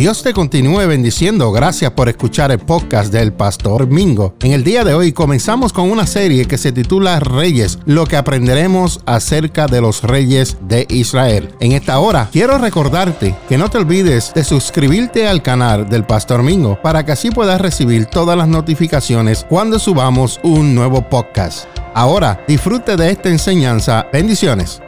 Dios te continúe bendiciendo. Gracias por escuchar el podcast del Pastor Mingo. En el día de hoy comenzamos con una serie que se titula Reyes, lo que aprenderemos acerca de los reyes de Israel. En esta hora quiero recordarte que no te olvides de suscribirte al canal del Pastor Mingo para que así puedas recibir todas las notificaciones cuando subamos un nuevo podcast. Ahora disfrute de esta enseñanza. Bendiciones.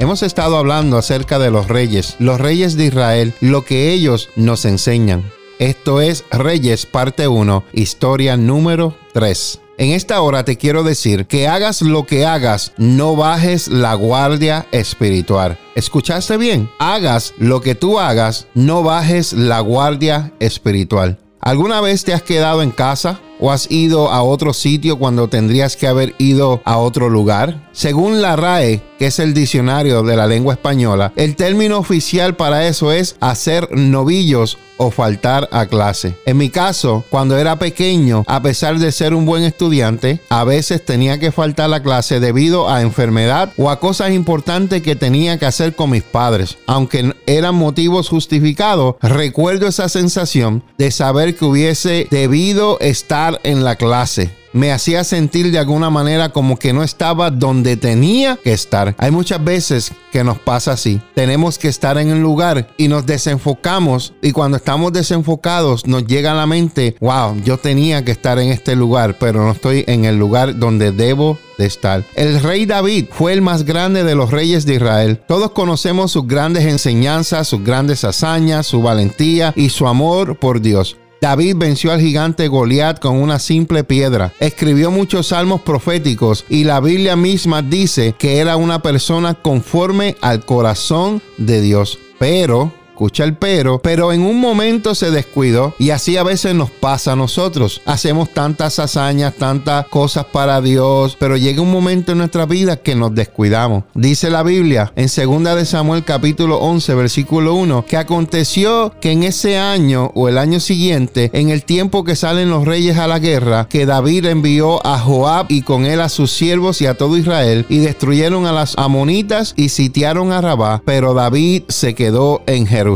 Hemos estado hablando acerca de los reyes, los reyes de Israel, lo que ellos nos enseñan. Esto es Reyes parte 1, historia número 3. En esta hora te quiero decir que hagas lo que hagas, no bajes la guardia espiritual. ¿Escuchaste bien? Hagas lo que tú hagas, no bajes la guardia espiritual. ¿Alguna vez te has quedado en casa o has ido a otro sitio cuando tendrías que haber ido a otro lugar? Según la RAE, que es el diccionario de la lengua española, el término oficial para eso es hacer novillos o faltar a clase. En mi caso, cuando era pequeño, a pesar de ser un buen estudiante, a veces tenía que faltar a clase debido a enfermedad o a cosas importantes que tenía que hacer con mis padres. Aunque eran motivos justificados, recuerdo esa sensación de saber que hubiese debido estar en la clase me hacía sentir de alguna manera como que no estaba donde tenía que estar. Hay muchas veces que nos pasa así. Tenemos que estar en un lugar y nos desenfocamos y cuando estamos desenfocados nos llega a la mente, wow, yo tenía que estar en este lugar, pero no estoy en el lugar donde debo de estar. El rey David fue el más grande de los reyes de Israel. Todos conocemos sus grandes enseñanzas, sus grandes hazañas, su valentía y su amor por Dios. David venció al gigante Goliat con una simple piedra. Escribió muchos salmos proféticos y la Biblia misma dice que era una persona conforme al corazón de Dios. Pero escucha el pero, pero en un momento se descuidó y así a veces nos pasa a nosotros. Hacemos tantas hazañas, tantas cosas para Dios, pero llega un momento en nuestra vida que nos descuidamos. Dice la Biblia en 2 de Samuel capítulo 11 versículo 1 que aconteció que en ese año o el año siguiente, en el tiempo que salen los reyes a la guerra, que David envió a Joab y con él a sus siervos y a todo Israel y destruyeron a las amonitas y sitiaron a Rabá, pero David se quedó en Jerusalén.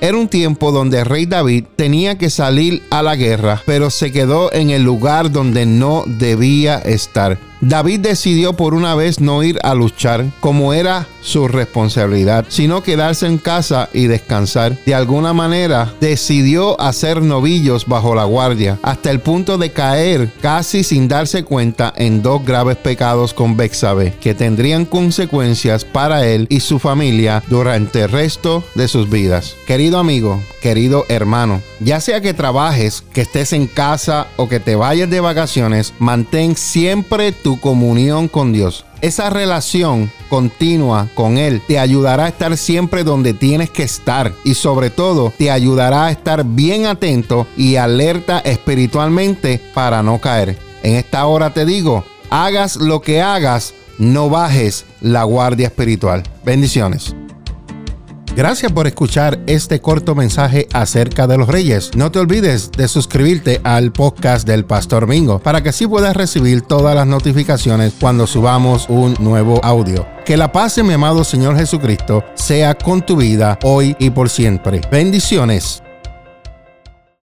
Era un tiempo donde el rey David tenía que salir a la guerra, pero se quedó en el lugar donde no debía estar. David decidió por una vez no ir a luchar como era su responsabilidad, sino quedarse en casa y descansar. De alguna manera decidió hacer novillos bajo la guardia, hasta el punto de caer casi sin darse cuenta en dos graves pecados con Bexabe, que tendrían consecuencias para él y su familia durante el resto de sus vidas. Querido amigo, querido hermano, ya sea que trabajes, que estés en casa o que te vayas de vacaciones, mantén siempre tu comunión con Dios. Esa relación continua con Él te ayudará a estar siempre donde tienes que estar y sobre todo te ayudará a estar bien atento y alerta espiritualmente para no caer. En esta hora te digo, hagas lo que hagas, no bajes la guardia espiritual. Bendiciones. Gracias por escuchar este corto mensaje acerca de los reyes. No te olvides de suscribirte al podcast del Pastor Mingo para que así puedas recibir todas las notificaciones cuando subamos un nuevo audio. Que la paz mi amado Señor Jesucristo sea con tu vida hoy y por siempre. Bendiciones.